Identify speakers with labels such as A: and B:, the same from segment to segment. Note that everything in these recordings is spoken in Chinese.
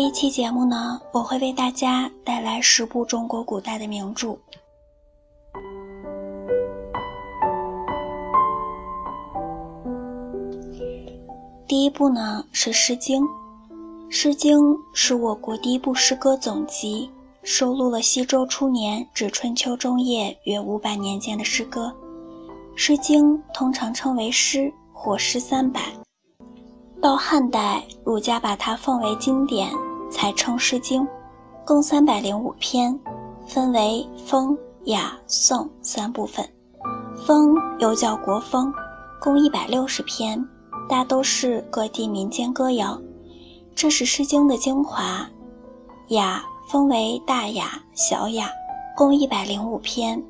A: 一期节目呢，我会为大家带来十部中国古代的名著。第一部呢是《诗经》，《诗经》是我国第一部诗歌总集，收录了西周初年至春秋中叶约五百年间的诗歌。《诗经》通常称为诗或诗三百。到汉代，儒家把它奉为经典，才称《诗经》，共三百零五篇，分为风、雅、颂三部分。风又叫国风，共一百六十篇。大都是各地民间歌谣，这是《诗经》的精华。雅分为大雅、小雅，共一百零五篇。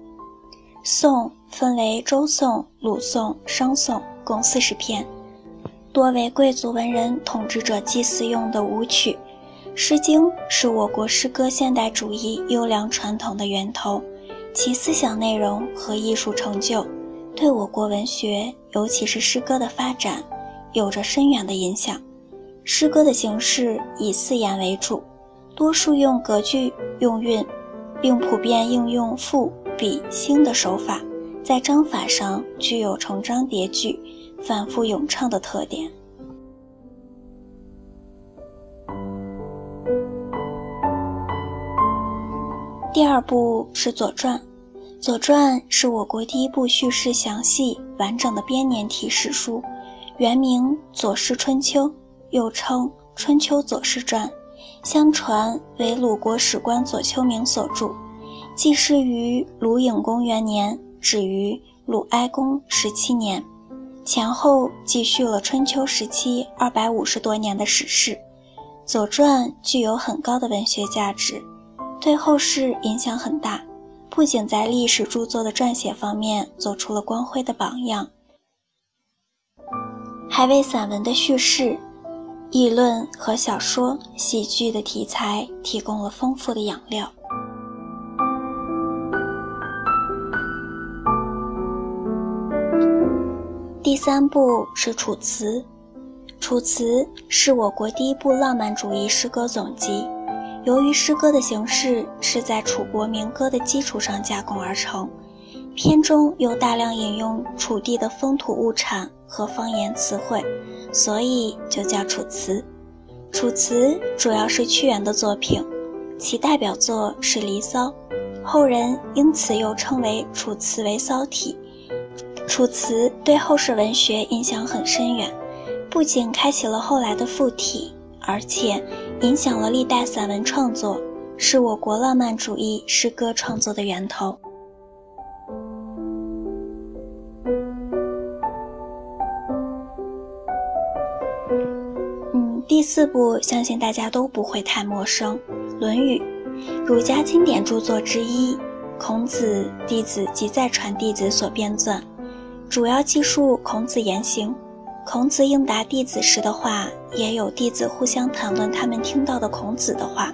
A: 颂分为周颂、鲁颂、商颂，共四十篇，多为贵族文人、统治者祭祀用的舞曲。《诗经》是我国诗歌现代主义优良传统的源头，其思想内容和艺术成就，对我国文学，尤其是诗歌的发展。有着深远的影响。诗歌的形式以四言为主，多数用格句用韵，并普遍应用赋、比、兴的手法，在章法上具有重章叠句、反复咏唱的特点。第二部是《左传》，《左传》是我国第一部叙事详细、完整的编年体史书。原名《左氏春秋》，又称《春秋左氏传》，相传为鲁国史官左丘明所著，记事于鲁隐公元年，止于鲁哀公十七年，前后记叙了春秋时期二百五十多年的史事。《左传》具有很高的文学价值，对后世影响很大，不仅在历史著作的撰写方面做出了光辉的榜样。还为散文的叙事、议论和小说、喜剧的题材提供了丰富的养料。第三部是《楚辞》，《楚辞》是我国第一部浪漫主义诗歌总集。由于诗歌的形式是在楚国民歌的基础上加工而成，篇中有大量引用楚地的风土物产。和方言词汇，所以就叫《楚辞》。《楚辞》主要是屈原的作品，其代表作是《离骚》，后人因此又称为《楚辞为骚体》。《楚辞》对后世文学影响很深远，不仅开启了后来的附体，而且影响了历代散文创作，是我国浪漫主义诗歌创作的源头。嗯第四部相信大家都不会太陌生，《论语》，儒家经典著作之一，孔子弟子及再传弟子所编纂，主要记述孔子言行。孔子应答弟子时的话，也有弟子互相谈论他们听到的孔子的话。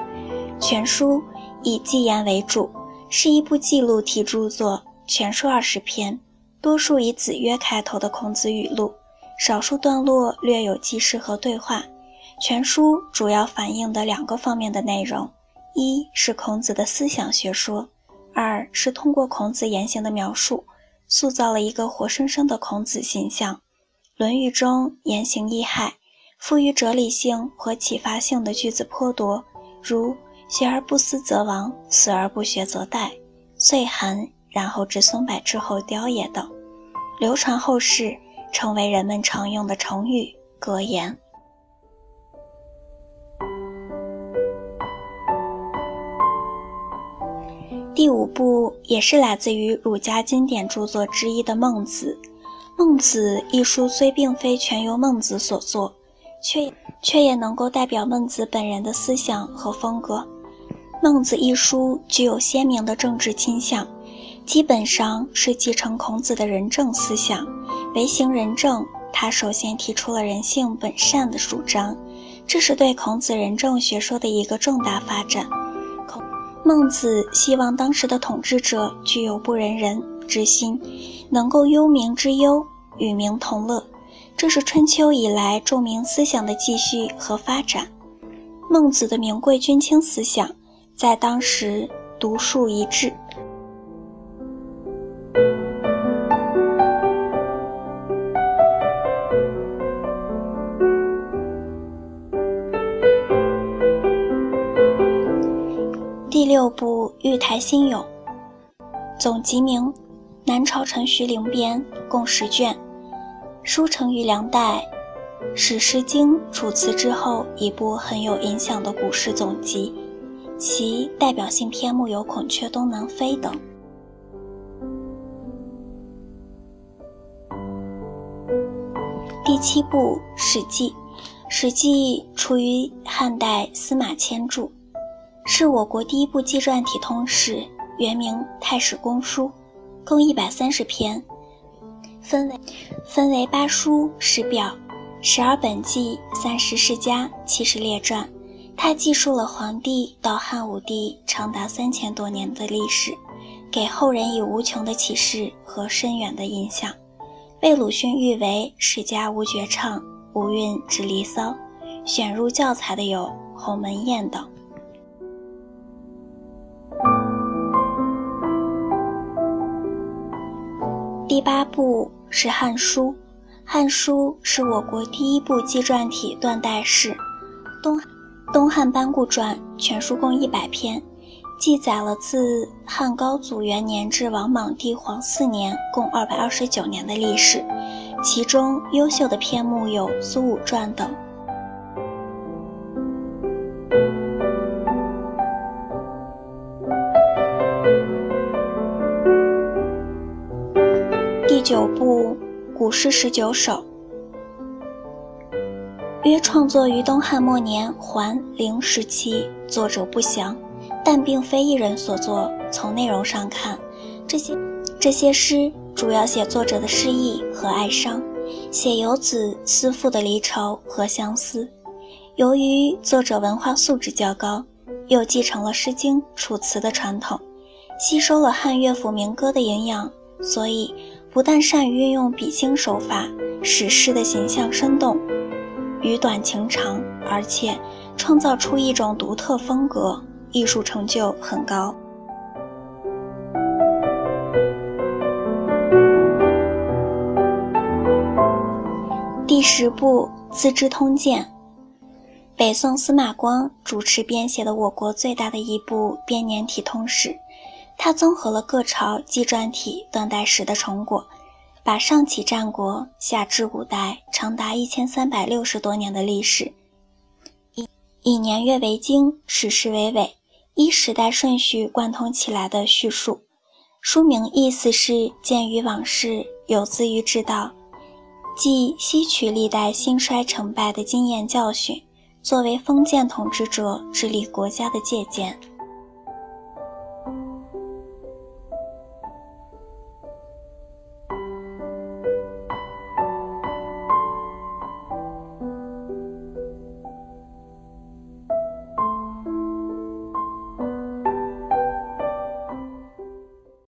A: 全书以记言为主，是一部记录体著作，全书二十篇，多数以子曰开头的孔子语录，少数段落略有记事和对话。全书主要反映的两个方面的内容，一是孔子的思想学说，二是通过孔子言行的描述，塑造了一个活生生的孔子形象。《论语》中言行谥害、富于哲理性和启发性的句子颇多，如“学而不思则罔，思而不学则殆”，“岁寒然后知松柏之后凋也”等，流传后世，成为人们常用的成语格言。第五部也是来自于儒家经典著作之一的《孟子》。《孟子》一书虽并非全由孟子所作，却却也能够代表孟子本人的思想和风格。《孟子》一书具有鲜明的政治倾向，基本上是继承孔子的仁政思想。为行仁政，他首先提出了人性本善的主张，这是对孔子仁政学说的一个重大发展。孔孟子希望当时的统治者具有不仁人之心，能够忧民之忧，与民同乐。这是春秋以来著名思想的继续和发展。孟子的名贵君轻思想，在当时独树一帜。第六部《玉台新咏》，总集名：南朝陈徐陵编，共十卷，书成于梁代。是《诗经》《楚辞》之后一部很有影响的古诗总集，其代表性篇目有《孔雀东南飞》等。第七部《史记》，《史记》出于汉代司马迁著，是我国第一部纪传体通史，原名《太史公书》，共一百三十篇，分为分为八书十表。十二本纪、三十世家、七十列传，它记述了黄帝到汉武帝长达三千多年的历史，给后人以无穷的启示和深远的影响。被鲁迅誉为“世家无绝唱，无韵之离骚”，选入教材的有《鸿门宴》等。第八部是《汉书》。《汉书》是我国第一部纪传体断代史，《东东汉班固传》全书共一百篇，记载了自汉高祖元年至王莽帝皇四年共二百二十九年的历史，其中优秀的篇目有《苏武传》等。九部。古诗十九首，约创作于东汉末年桓灵时期，作者不详，但并非一人所作。从内容上看，这些这些诗主要写作者的失意和哀伤，写游子思妇的离愁和相思。由于作者文化素质较高，又继承了《诗经》《楚辞》的传统，吸收了汉乐府民歌的营养，所以。不但善于运用比兴手法，使诗的形象生动、语短情长，而且创造出一种独特风格，艺术成就很高。第十部《资治通鉴》，北宋司马光主持编写的我国最大的一部编年体通史。它综合了各朝纪传体断代史的成果，把上起战国，下至五代，长达一千三百六十多年的历史，以以年月为经，史实为纬，依时代顺序贯通起来的叙述。书名意思是鉴于往事，有自于之道，即吸取历代兴衰成败的经验教训，作为封建统治者治理国家的借鉴。